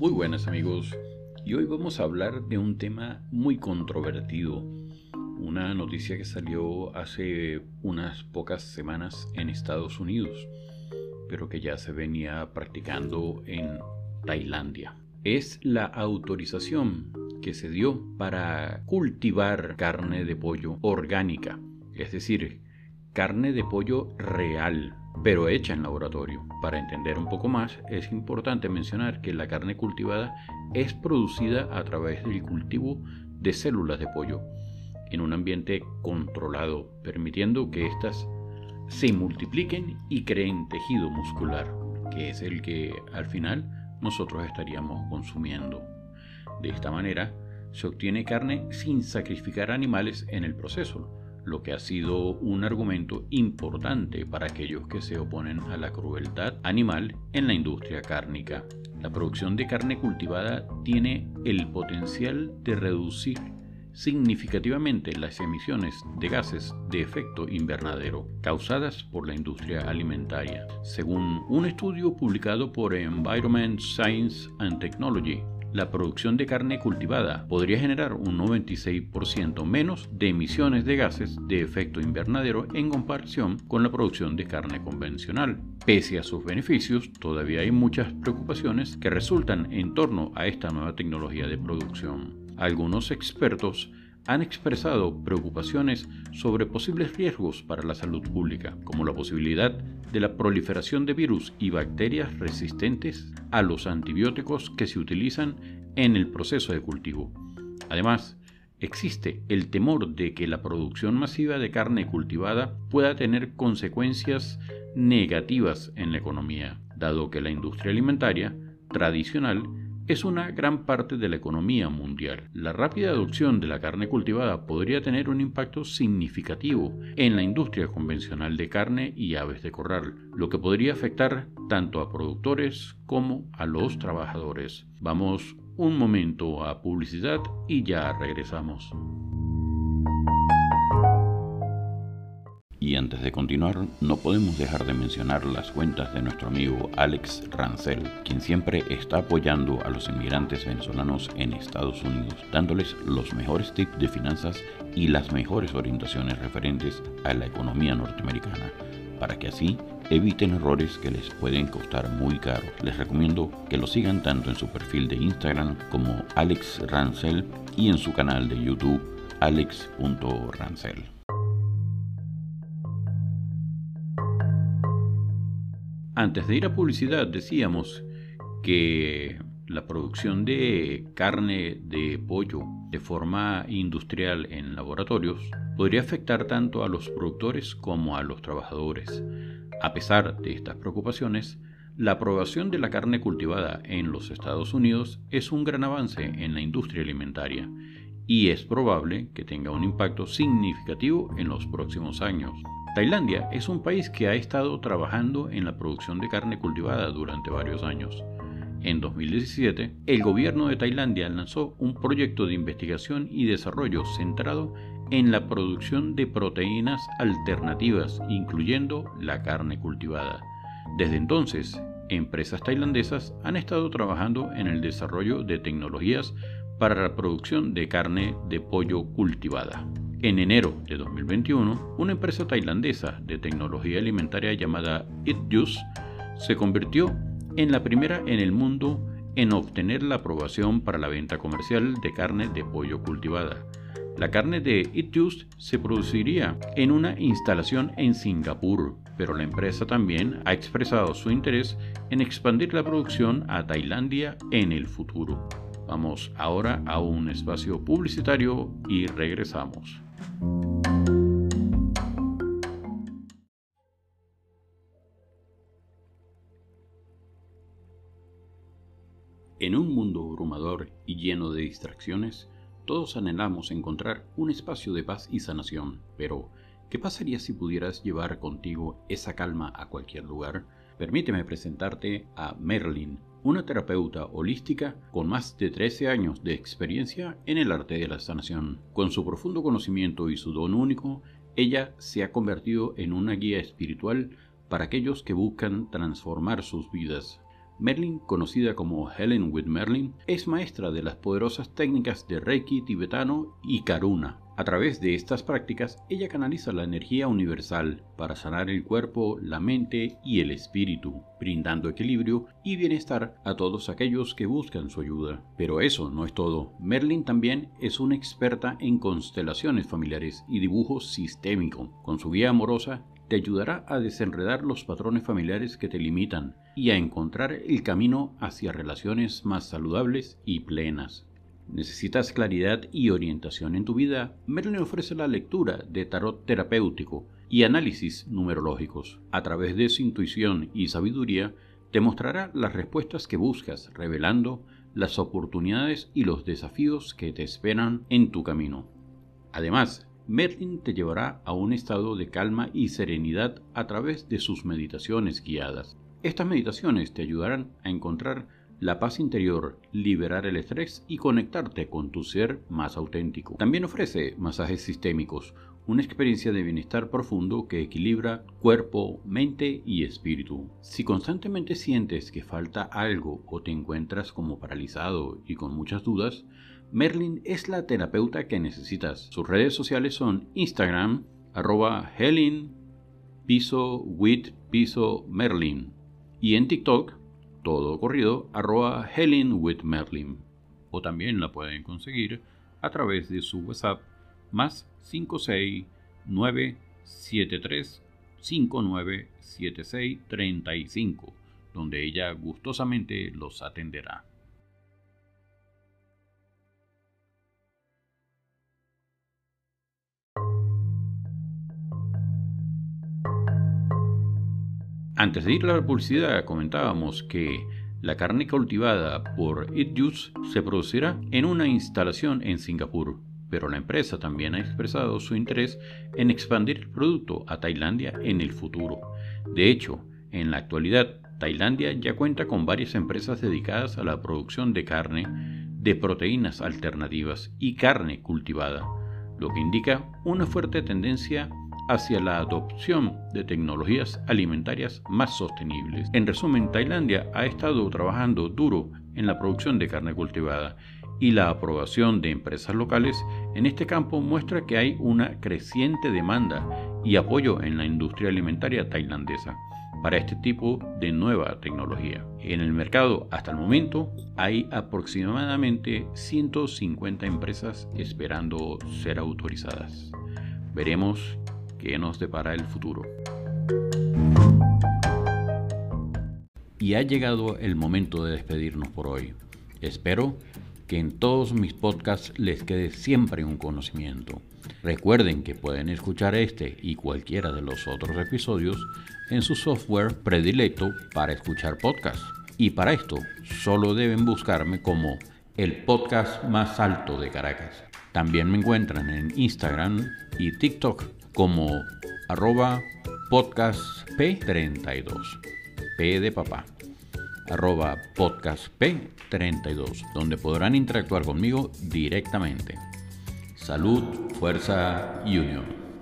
Muy buenas amigos, y hoy vamos a hablar de un tema muy controvertido, una noticia que salió hace unas pocas semanas en Estados Unidos, pero que ya se venía practicando en Tailandia. Es la autorización que se dio para cultivar carne de pollo orgánica, es decir, carne de pollo real, pero hecha en laboratorio. Para entender un poco más, es importante mencionar que la carne cultivada es producida a través del cultivo de células de pollo en un ambiente controlado, permitiendo que éstas se multipliquen y creen tejido muscular, que es el que al final nosotros estaríamos consumiendo. De esta manera, se obtiene carne sin sacrificar animales en el proceso, lo que ha sido un argumento importante para aquellos que se oponen a la crueldad animal en la industria cárnica. La producción de carne cultivada tiene el potencial de reducir significativamente las emisiones de gases de efecto invernadero causadas por la industria alimentaria, según un estudio publicado por Environment Science and Technology la producción de carne cultivada podría generar un 96% menos de emisiones de gases de efecto invernadero en comparación con la producción de carne convencional. Pese a sus beneficios, todavía hay muchas preocupaciones que resultan en torno a esta nueva tecnología de producción. Algunos expertos han expresado preocupaciones sobre posibles riesgos para la salud pública, como la posibilidad de la proliferación de virus y bacterias resistentes a los antibióticos que se utilizan en el proceso de cultivo. Además, existe el temor de que la producción masiva de carne cultivada pueda tener consecuencias negativas en la economía, dado que la industria alimentaria tradicional es una gran parte de la economía mundial. La rápida adopción de la carne cultivada podría tener un impacto significativo en la industria convencional de carne y aves de corral, lo que podría afectar tanto a productores como a los trabajadores. Vamos un momento a publicidad y ya regresamos. Y antes de continuar, no podemos dejar de mencionar las cuentas de nuestro amigo Alex Rancel, quien siempre está apoyando a los inmigrantes venezolanos en Estados Unidos, dándoles los mejores tips de finanzas y las mejores orientaciones referentes a la economía norteamericana, para que así eviten errores que les pueden costar muy caro. Les recomiendo que lo sigan tanto en su perfil de Instagram como Alex Rancel y en su canal de YouTube alex.rancel. Antes de ir a publicidad decíamos que la producción de carne de pollo de forma industrial en laboratorios podría afectar tanto a los productores como a los trabajadores. A pesar de estas preocupaciones, la aprobación de la carne cultivada en los Estados Unidos es un gran avance en la industria alimentaria y es probable que tenga un impacto significativo en los próximos años. Tailandia es un país que ha estado trabajando en la producción de carne cultivada durante varios años. En 2017, el gobierno de Tailandia lanzó un proyecto de investigación y desarrollo centrado en la producción de proteínas alternativas, incluyendo la carne cultivada. Desde entonces, empresas tailandesas han estado trabajando en el desarrollo de tecnologías para la producción de carne de pollo cultivada. En enero de 2021, una empresa tailandesa de tecnología alimentaria llamada EatJuice se convirtió en la primera en el mundo en obtener la aprobación para la venta comercial de carne de pollo cultivada. La carne de EatJuice se produciría en una instalación en Singapur, pero la empresa también ha expresado su interés en expandir la producción a Tailandia en el futuro. Vamos ahora a un espacio publicitario y regresamos. En un mundo abrumador y lleno de distracciones, todos anhelamos encontrar un espacio de paz y sanación, pero ¿qué pasaría si pudieras llevar contigo esa calma a cualquier lugar? Permíteme presentarte a Merlin, una terapeuta holística con más de 13 años de experiencia en el arte de la sanación. Con su profundo conocimiento y su don único, ella se ha convertido en una guía espiritual para aquellos que buscan transformar sus vidas. Merlin, conocida como Helen with Merlin, es maestra de las poderosas técnicas de Reiki tibetano y Karuna. A través de estas prácticas, ella canaliza la energía universal para sanar el cuerpo, la mente y el espíritu, brindando equilibrio y bienestar a todos aquellos que buscan su ayuda. Pero eso no es todo. Merlin también es una experta en constelaciones familiares y dibujo sistémico. Con su guía amorosa, te ayudará a desenredar los patrones familiares que te limitan y a encontrar el camino hacia relaciones más saludables y plenas. ¿Necesitas claridad y orientación en tu vida? Merlin ofrece la lectura de tarot terapéutico y análisis numerológicos. A través de su intuición y sabiduría, te mostrará las respuestas que buscas, revelando las oportunidades y los desafíos que te esperan en tu camino. Además, Merlin te llevará a un estado de calma y serenidad a través de sus meditaciones guiadas. Estas meditaciones te ayudarán a encontrar la paz interior, liberar el estrés y conectarte con tu ser más auténtico. También ofrece masajes sistémicos, una experiencia de bienestar profundo que equilibra cuerpo, mente y espíritu. Si constantemente sientes que falta algo o te encuentras como paralizado y con muchas dudas, Merlin es la terapeuta que necesitas. Sus redes sociales son Instagram, arroba Helen, piso with Merlin. Y en TikTok, todo corrido, arroba Helen with Merlin. O también la pueden conseguir a través de su WhatsApp más 56973 597635, donde ella gustosamente los atenderá. Antes de ir a la publicidad comentábamos que la carne cultivada por It Juice se producirá en una instalación en Singapur, pero la empresa también ha expresado su interés en expandir el producto a Tailandia en el futuro. De hecho, en la actualidad, Tailandia ya cuenta con varias empresas dedicadas a la producción de carne, de proteínas alternativas y carne cultivada, lo que indica una fuerte tendencia hacia la adopción de tecnologías alimentarias más sostenibles. En resumen, Tailandia ha estado trabajando duro en la producción de carne cultivada y la aprobación de empresas locales en este campo muestra que hay una creciente demanda y apoyo en la industria alimentaria tailandesa para este tipo de nueva tecnología. En el mercado hasta el momento hay aproximadamente 150 empresas esperando ser autorizadas. Veremos que nos depara el futuro. Y ha llegado el momento de despedirnos por hoy. Espero que en todos mis podcasts les quede siempre un conocimiento. Recuerden que pueden escuchar este y cualquiera de los otros episodios en su software predilecto para escuchar podcasts. Y para esto solo deben buscarme como el podcast más alto de Caracas. También me encuentran en Instagram y TikTok como arroba podcast P32, P de papá, arroba podcast P32, donde podrán interactuar conmigo directamente. Salud, fuerza y unión.